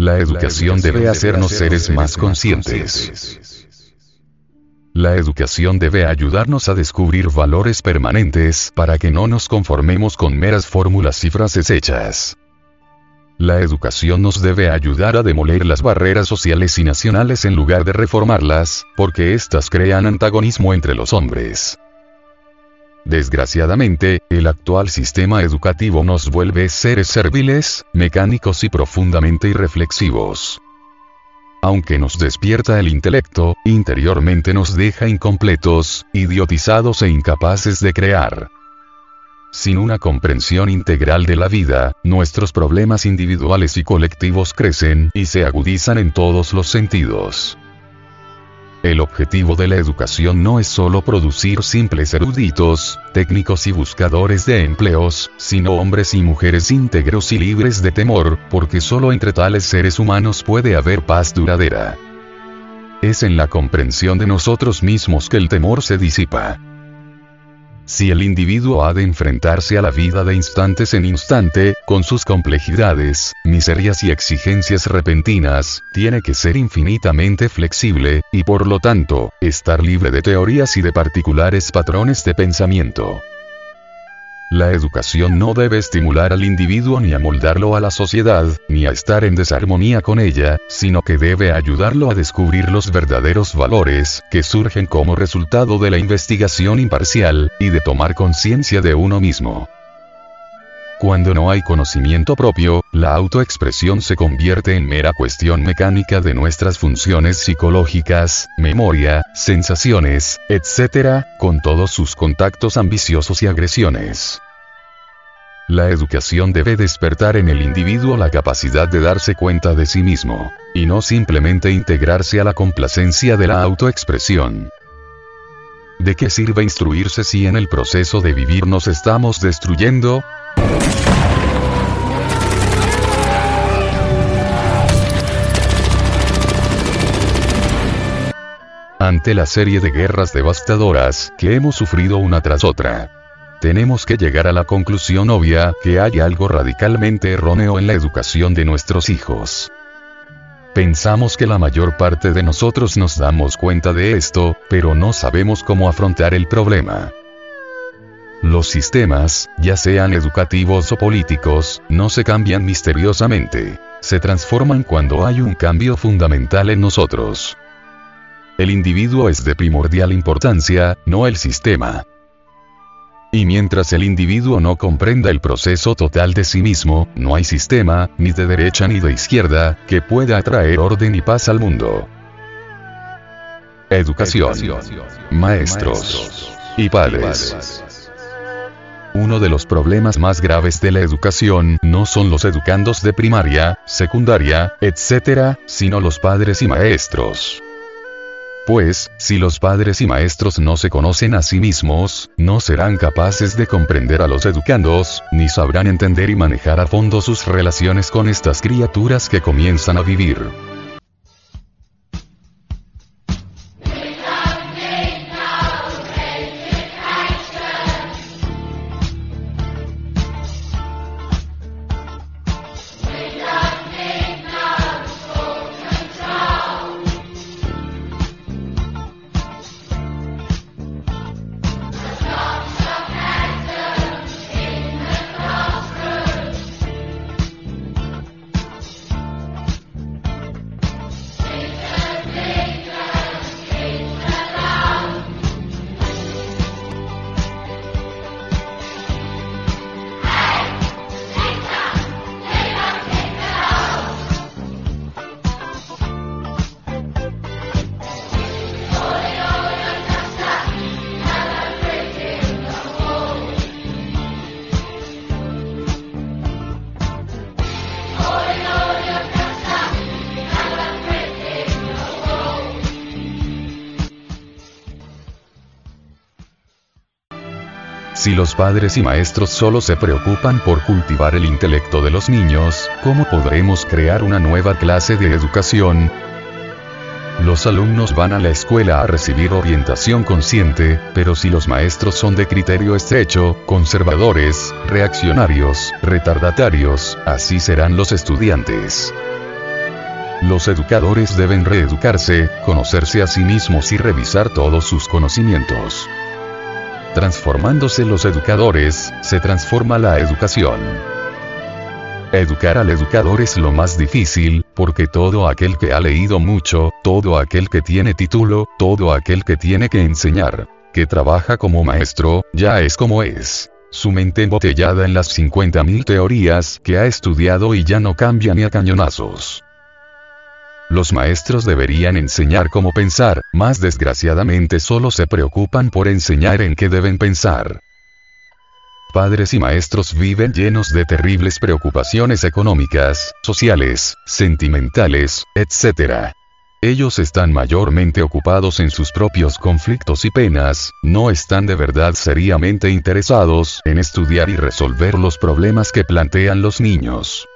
La educación debe hacernos seres más conscientes. La educación debe ayudarnos a descubrir valores permanentes para que no nos conformemos con meras fórmulas y frases hechas. La educación nos debe ayudar a demoler las barreras sociales y nacionales en lugar de reformarlas, porque éstas crean antagonismo entre los hombres. Desgraciadamente, el actual sistema educativo nos vuelve seres serviles, mecánicos y profundamente irreflexivos. Aunque nos despierta el intelecto, interiormente nos deja incompletos, idiotizados e incapaces de crear. Sin una comprensión integral de la vida, nuestros problemas individuales y colectivos crecen y se agudizan en todos los sentidos. El objetivo de la educación no es solo producir simples eruditos, técnicos y buscadores de empleos, sino hombres y mujeres íntegros y libres de temor, porque solo entre tales seres humanos puede haber paz duradera. Es en la comprensión de nosotros mismos que el temor se disipa. Si el individuo ha de enfrentarse a la vida de instantes en instante, con sus complejidades, miserias y exigencias repentinas, tiene que ser infinitamente flexible, y por lo tanto, estar libre de teorías y de particulares patrones de pensamiento. La educación no debe estimular al individuo ni amoldarlo a la sociedad, ni a estar en desarmonía con ella, sino que debe ayudarlo a descubrir los verdaderos valores, que surgen como resultado de la investigación imparcial, y de tomar conciencia de uno mismo. Cuando no hay conocimiento propio, la autoexpresión se convierte en mera cuestión mecánica de nuestras funciones psicológicas, memoria, sensaciones, etc., con todos sus contactos ambiciosos y agresiones. La educación debe despertar en el individuo la capacidad de darse cuenta de sí mismo, y no simplemente integrarse a la complacencia de la autoexpresión. ¿De qué sirve instruirse si en el proceso de vivir nos estamos destruyendo? Ante la serie de guerras devastadoras que hemos sufrido una tras otra, tenemos que llegar a la conclusión obvia que hay algo radicalmente erróneo en la educación de nuestros hijos. Pensamos que la mayor parte de nosotros nos damos cuenta de esto, pero no sabemos cómo afrontar el problema. Los sistemas, ya sean educativos o políticos, no se cambian misteriosamente. Se transforman cuando hay un cambio fundamental en nosotros. El individuo es de primordial importancia, no el sistema. Y mientras el individuo no comprenda el proceso total de sí mismo, no hay sistema, ni de derecha ni de izquierda, que pueda atraer orden y paz al mundo. Educación. Maestros. Y padres. Uno de los problemas más graves de la educación no son los educandos de primaria, secundaria, etc., sino los padres y maestros. Pues, si los padres y maestros no se conocen a sí mismos, no serán capaces de comprender a los educandos, ni sabrán entender y manejar a fondo sus relaciones con estas criaturas que comienzan a vivir. Si los padres y maestros solo se preocupan por cultivar el intelecto de los niños, ¿cómo podremos crear una nueva clase de educación? Los alumnos van a la escuela a recibir orientación consciente, pero si los maestros son de criterio estrecho, conservadores, reaccionarios, retardatarios, así serán los estudiantes. Los educadores deben reeducarse, conocerse a sí mismos y revisar todos sus conocimientos. Transformándose los educadores, se transforma la educación. Educar al educador es lo más difícil, porque todo aquel que ha leído mucho, todo aquel que tiene título, todo aquel que tiene que enseñar, que trabaja como maestro, ya es como es. Su mente embotellada en las 50.000 teorías que ha estudiado y ya no cambia ni a cañonazos. Los maestros deberían enseñar cómo pensar, más desgraciadamente solo se preocupan por enseñar en qué deben pensar. Padres y maestros viven llenos de terribles preocupaciones económicas, sociales, sentimentales, etc. Ellos están mayormente ocupados en sus propios conflictos y penas, no están de verdad seriamente interesados en estudiar y resolver los problemas que plantean los niños.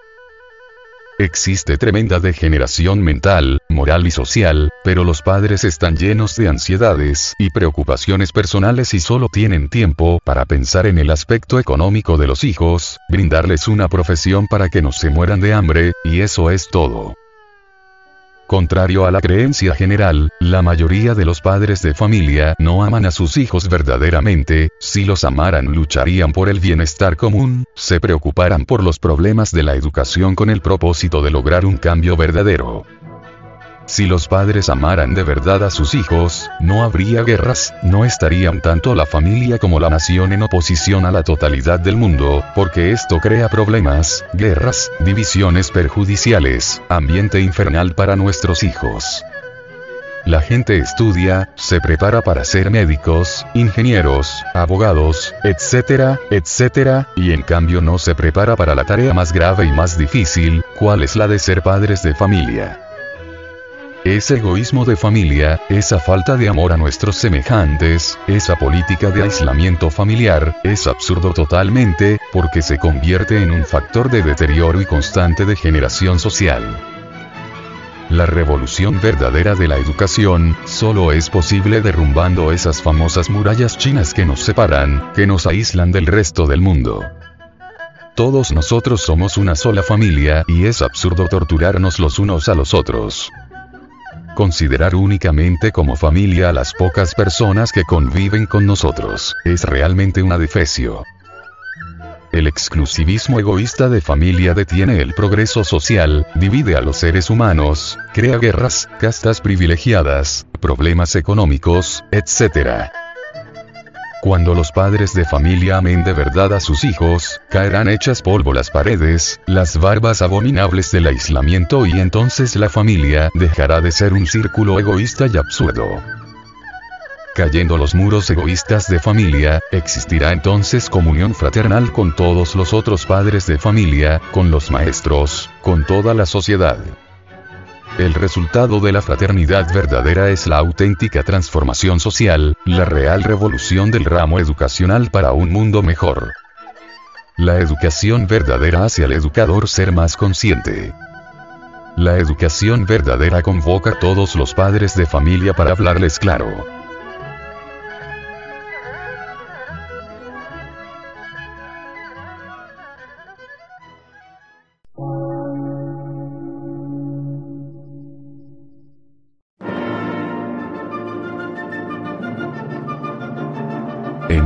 Existe tremenda degeneración mental, moral y social, pero los padres están llenos de ansiedades y preocupaciones personales y solo tienen tiempo para pensar en el aspecto económico de los hijos, brindarles una profesión para que no se mueran de hambre, y eso es todo. Contrario a la creencia general, la mayoría de los padres de familia no aman a sus hijos verdaderamente, si los amaran lucharían por el bienestar común, se preocuparan por los problemas de la educación con el propósito de lograr un cambio verdadero. Si los padres amaran de verdad a sus hijos, no habría guerras, no estarían tanto la familia como la nación en oposición a la totalidad del mundo, porque esto crea problemas, guerras, divisiones perjudiciales, ambiente infernal para nuestros hijos. La gente estudia, se prepara para ser médicos, ingenieros, abogados, etcétera, etcétera, y en cambio no se prepara para la tarea más grave y más difícil, cuál es la de ser padres de familia. Ese egoísmo de familia, esa falta de amor a nuestros semejantes, esa política de aislamiento familiar, es absurdo totalmente, porque se convierte en un factor de deterioro y constante degeneración social. La revolución verdadera de la educación, solo es posible derrumbando esas famosas murallas chinas que nos separan, que nos aíslan del resto del mundo. Todos nosotros somos una sola familia, y es absurdo torturarnos los unos a los otros. Considerar únicamente como familia a las pocas personas que conviven con nosotros, es realmente una defecio. El exclusivismo egoísta de familia detiene el progreso social, divide a los seres humanos, crea guerras, castas privilegiadas, problemas económicos, etc. Cuando los padres de familia amen de verdad a sus hijos, caerán hechas polvo las paredes, las barbas abominables del aislamiento y entonces la familia dejará de ser un círculo egoísta y absurdo. Cayendo los muros egoístas de familia, existirá entonces comunión fraternal con todos los otros padres de familia, con los maestros, con toda la sociedad. El resultado de la fraternidad verdadera es la auténtica transformación social, la real revolución del ramo educacional para un mundo mejor. La educación verdadera hace al educador ser más consciente. La educación verdadera convoca a todos los padres de familia para hablarles claro.